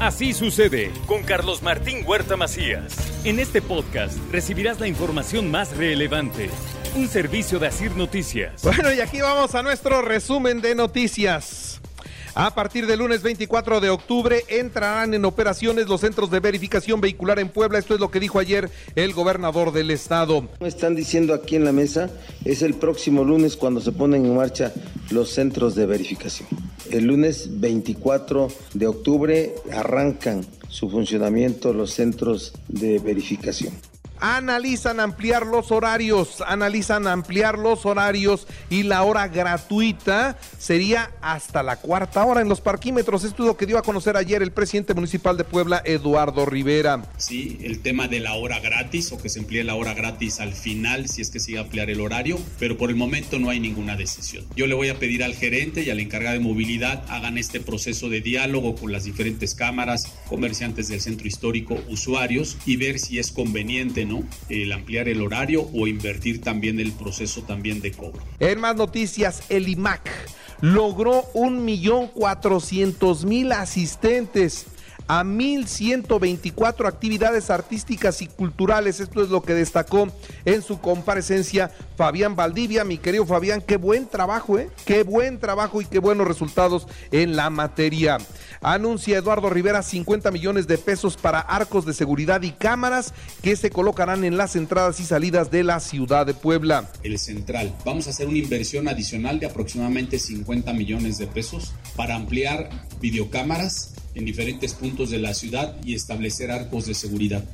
Así sucede con Carlos Martín Huerta Macías. En este podcast recibirás la información más relevante. Un servicio de Asir Noticias. Bueno, y aquí vamos a nuestro resumen de noticias. A partir del lunes 24 de octubre entrarán en operaciones los centros de verificación vehicular en Puebla. Esto es lo que dijo ayer el gobernador del estado. Están diciendo aquí en la mesa, es el próximo lunes cuando se ponen en marcha los centros de verificación. El lunes 24 de octubre arrancan su funcionamiento los centros de verificación analizan ampliar los horarios, analizan ampliar los horarios y la hora gratuita sería hasta la cuarta hora en los parquímetros. Esto es lo que dio a conocer ayer el presidente municipal de Puebla, Eduardo Rivera. Sí, el tema de la hora gratis o que se amplíe la hora gratis al final si es que sigue ampliar el horario, pero por el momento no hay ninguna decisión. Yo le voy a pedir al gerente y al encargado de movilidad hagan este proceso de diálogo con las diferentes cámaras, comerciantes del centro histórico, usuarios y ver si es conveniente el ampliar el horario o invertir también el proceso también de cobro. En más noticias, el IMAC logró un millón cuatrocientos mil asistentes a 1.124 actividades artísticas y culturales. Esto es lo que destacó en su comparecencia Fabián Valdivia. Mi querido Fabián, qué buen trabajo, ¿eh? Qué buen trabajo y qué buenos resultados en la materia. Anuncia Eduardo Rivera 50 millones de pesos para arcos de seguridad y cámaras que se colocarán en las entradas y salidas de la ciudad de Puebla. El central. Vamos a hacer una inversión adicional de aproximadamente 50 millones de pesos para ampliar videocámaras en diferentes puntos de la ciudad y establecer arcos de seguridad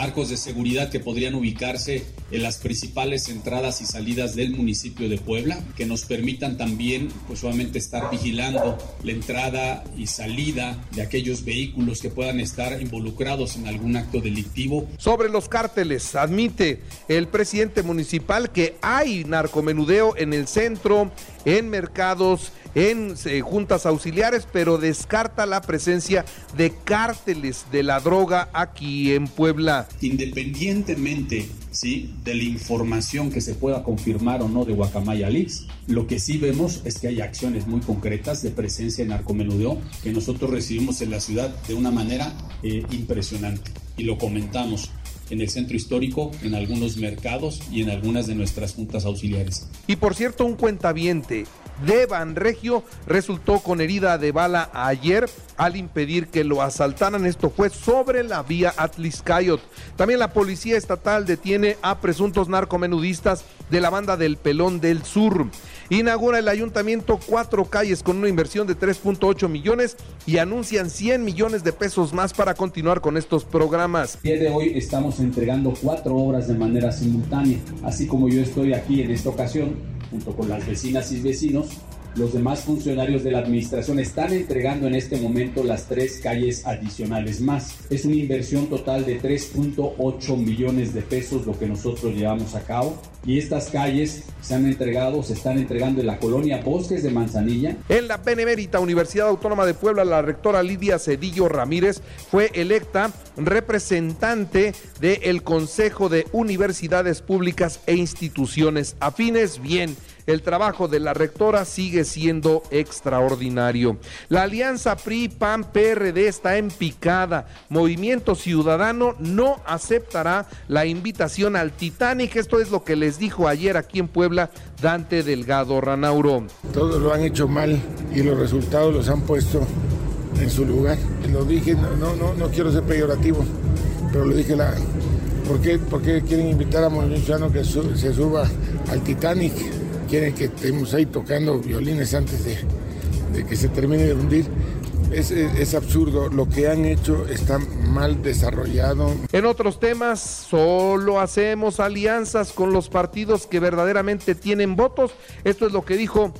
arcos de seguridad que podrían ubicarse en las principales entradas y salidas del municipio de Puebla, que nos permitan también, pues obviamente, estar vigilando la entrada y salida de aquellos vehículos que puedan estar involucrados en algún acto delictivo. Sobre los cárteles, admite el presidente municipal que hay narcomenudeo en el centro, en mercados, en eh, juntas auxiliares, pero descarta la presencia de cárteles de la droga aquí en Puebla. Independientemente ¿sí? de la información que se pueda confirmar o no de Guacamaya Leaks, lo que sí vemos es que hay acciones muy concretas de presencia en narcomenudeo que nosotros recibimos en la ciudad de una manera eh, impresionante y lo comentamos en el centro histórico, en algunos mercados y en algunas de nuestras juntas auxiliares. Y por cierto, un cuentaviente de Banregio resultó con herida de bala ayer al impedir que lo asaltaran. Esto fue sobre la vía Atliscayot. También la policía estatal detiene a presuntos narcomenudistas de la banda del Pelón del Sur. Inaugura el ayuntamiento cuatro calles con una inversión de 3.8 millones y anuncian 100 millones de pesos más para continuar con estos programas. El día de hoy estamos entregando cuatro obras de manera simultánea, así como yo estoy aquí en esta ocasión junto con las vecinas y vecinos, los demás funcionarios de la administración están entregando en este momento las tres calles adicionales más. Es una inversión total de 3.8 millones de pesos lo que nosotros llevamos a cabo. Y estas calles se han entregado, se están entregando en la colonia Bosques de Manzanilla. En la Benemérita Universidad Autónoma de Puebla, la rectora Lidia Cedillo Ramírez fue electa representante del Consejo de Universidades Públicas e Instituciones Afines. Bien el trabajo de la rectora sigue siendo extraordinario. La alianza PRI-PAN-PRD está en picada. Movimiento Ciudadano no aceptará la invitación al Titanic. Esto es lo que les dijo ayer aquí en Puebla Dante Delgado Ranauro. Todos lo han hecho mal y los resultados los han puesto en su lugar. Lo dije, no, no, no quiero ser peyorativo, pero lo dije la, ¿Por qué, ¿Por qué, quieren invitar a Movimiento que se suba al Titanic? Quieren que estemos ahí tocando violines antes de, que se termine de hundir. Es, absurdo, lo que han hecho está mal desarrollado. En otros temas, solo hacemos alianzas con los partidos que verdaderamente tienen votos. Esto es lo que dijo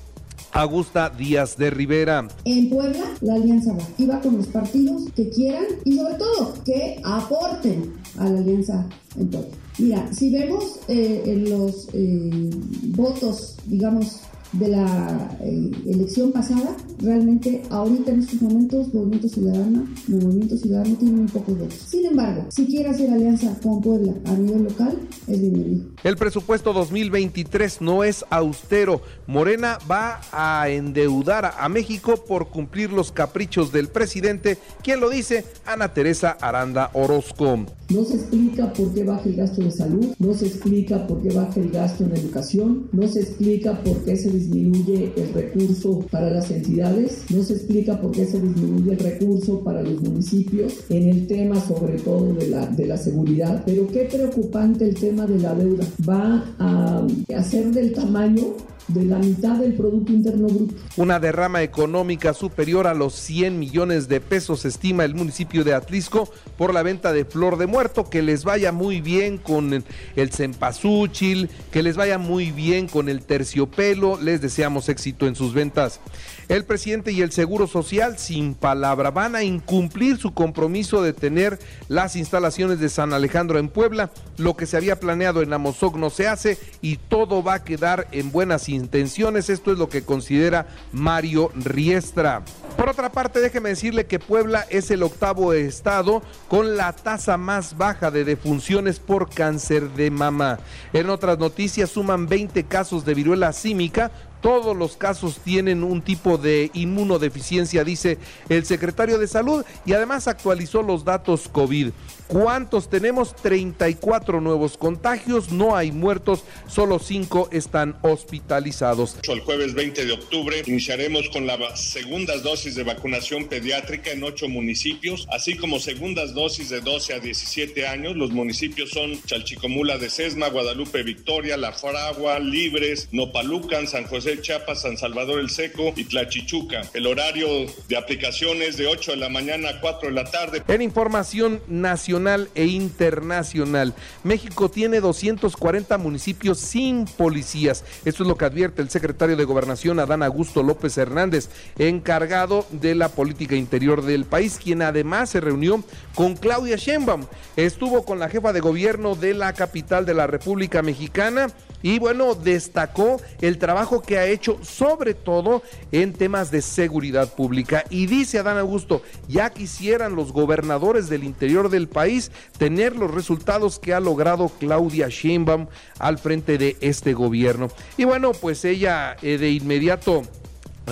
Augusta Díaz de Rivera. En Puebla, la alianza va. Con los partidos que quieran y sobre todo que aporten a la alianza en Puebla. Mira, si vemos eh, los eh, votos, digamos, de la eh, elección pasada, realmente ahorita en estos momentos Movimiento Ciudadano, Movimiento Ciudadano tiene un poco de votos. Sin embargo, si quiere hacer alianza con Puebla a nivel local, es bienvenido. El presupuesto 2023 no es austero. Morena va a endeudar a México por cumplir los caprichos del presidente. ¿Quién lo dice? Ana Teresa Aranda Orozco. No se explica por qué baja el gasto de salud, no se explica por qué baja el gasto en educación, no se explica por qué se disminuye el recurso para las entidades, no se explica por qué se disminuye el recurso para los municipios en el tema sobre todo de la, de la seguridad. Pero qué preocupante el tema de la deuda. Va a hacer del tamaño de la mitad del Producto Interno Bruto. Una derrama económica superior a los 100 millones de pesos estima el municipio de Atlisco por la venta de flor de muerto. Que les vaya muy bien con el cempasúchil, que les vaya muy bien con el terciopelo. Les deseamos éxito en sus ventas. El presidente y el Seguro Social, sin palabra, van a incumplir su compromiso de tener las instalaciones de San Alejandro en Puebla. Lo que se había planeado en Amozoc no se hace y todo va a quedar en buenas intenciones. Esto es lo que considera Mario Riestra. Por otra parte, déjeme decirle que Puebla es el octavo estado con la tasa más baja de defunciones por cáncer de mama. En otras noticias, suman 20 casos de viruela símica, todos los casos tienen un tipo de inmunodeficiencia, dice el secretario de Salud, y además actualizó los datos COVID. ¿Cuántos tenemos? 34 nuevos contagios, no hay muertos, solo 5 están hospitalizados. El jueves 20 de octubre iniciaremos con las segundas dosis de vacunación pediátrica en 8 municipios, así como segundas dosis de 12 a 17 años. Los municipios son Chalchicomula de Sesma, Guadalupe Victoria, La Fragua, Libres, Nopalucan, San José Chiapas, San Salvador el Seco y Tlachichuca. El horario de aplicación es de 8 de la mañana a 4 de la tarde. En información nacional, e internacional. México tiene 240 municipios sin policías. Esto es lo que advierte el secretario de Gobernación, Adán Augusto López Hernández, encargado de la política interior del país, quien además se reunió con Claudia Sheinbaum. Estuvo con la jefa de gobierno de la capital de la República Mexicana y bueno, destacó el trabajo que ha hecho sobre todo en temas de seguridad pública. Y dice Adán Augusto, ya quisieran los gobernadores del interior del país tener los resultados que ha logrado Claudia Sheinbaum al frente de este gobierno. Y bueno, pues ella eh, de inmediato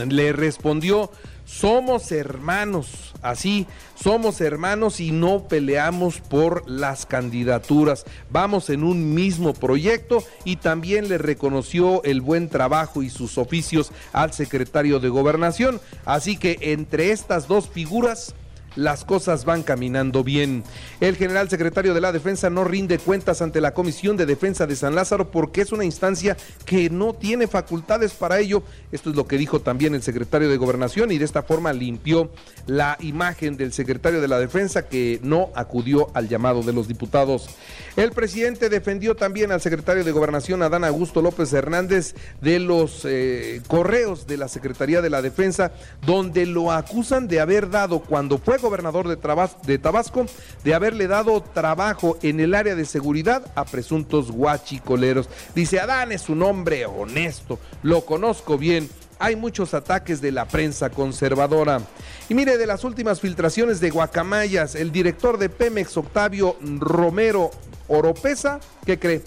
le respondió somos hermanos, así, somos hermanos y no peleamos por las candidaturas. Vamos en un mismo proyecto y también le reconoció el buen trabajo y sus oficios al secretario de gobernación. Así que entre estas dos figuras las cosas van caminando bien. El general secretario de la Defensa no rinde cuentas ante la Comisión de Defensa de San Lázaro porque es una instancia que no tiene facultades para ello. Esto es lo que dijo también el secretario de Gobernación y de esta forma limpió la imagen del secretario de la Defensa que no acudió al llamado de los diputados. El presidente defendió también al secretario de Gobernación, Adán Augusto López Hernández, de los eh, correos de la Secretaría de la Defensa, donde lo acusan de haber dado cuando fue gobernador de, Tabasco de haberle dado trabajo en el área de seguridad a presuntos guachicoleros. Dice, Adán es un hombre honesto, lo conozco bien. Hay muchos ataques de la prensa conservadora. Y mire, de las últimas filtraciones de Guacamayas, el director de Pemex, Octavio Romero Oropesa, ¿qué cree?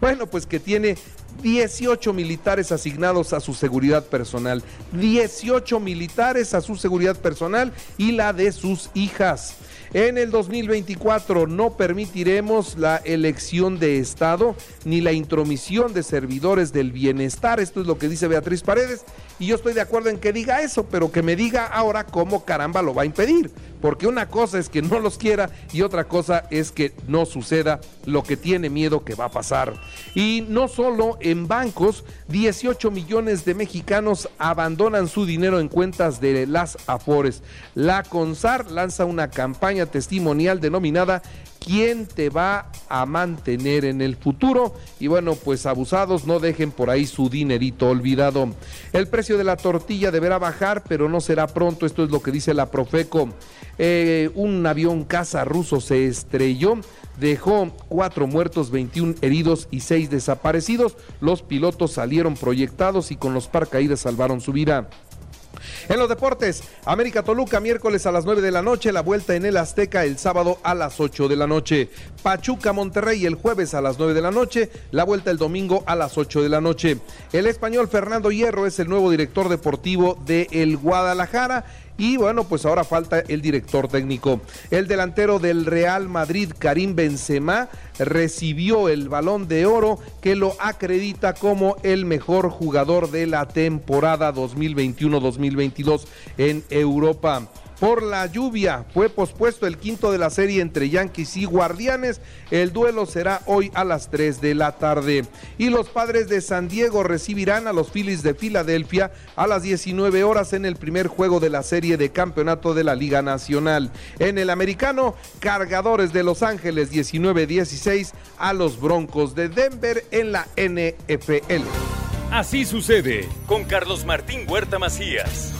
Bueno, pues que tiene 18 militares asignados a su seguridad personal, 18 militares a su seguridad personal y la de sus hijas. En el 2024 no permitiremos la elección de Estado ni la intromisión de servidores del bienestar. Esto es lo que dice Beatriz Paredes. Y yo estoy de acuerdo en que diga eso, pero que me diga ahora cómo caramba lo va a impedir. Porque una cosa es que no los quiera y otra cosa es que no suceda lo que tiene miedo que va a pasar. Y no solo en bancos, 18 millones de mexicanos abandonan su dinero en cuentas de las Afores. La CONSAR lanza una campaña testimonial denominada quién te va a mantener en el futuro. Y bueno, pues abusados, no dejen por ahí su dinerito olvidado. El precio de la tortilla deberá bajar, pero no será pronto. Esto es lo que dice la Profeco. Eh, un avión caza ruso se estrelló dejó cuatro muertos, 21 heridos y seis desaparecidos. Los pilotos salieron proyectados y con los paracaídas salvaron su vida. En los deportes, América Toluca miércoles a las 9 de la noche, la vuelta en el Azteca el sábado a las 8 de la noche. Pachuca Monterrey el jueves a las 9 de la noche, la vuelta el domingo a las 8 de la noche. El español Fernando Hierro es el nuevo director deportivo de el Guadalajara y bueno, pues ahora falta el director técnico. El delantero del Real Madrid, Karim Benzema, recibió el balón de oro que lo acredita como el mejor jugador de la temporada 2021-2022 en Europa por la lluvia. Fue pospuesto el quinto de la serie entre Yankees y Guardianes. El duelo será hoy a las 3 de la tarde. Y los padres de San Diego recibirán a los Phillies de Filadelfia a las 19 horas en el primer juego de la serie de campeonato de la Liga Nacional. En el americano, cargadores de Los Ángeles 19-16 a los Broncos de Denver en la NFL. Así sucede con Carlos Martín Huerta Macías.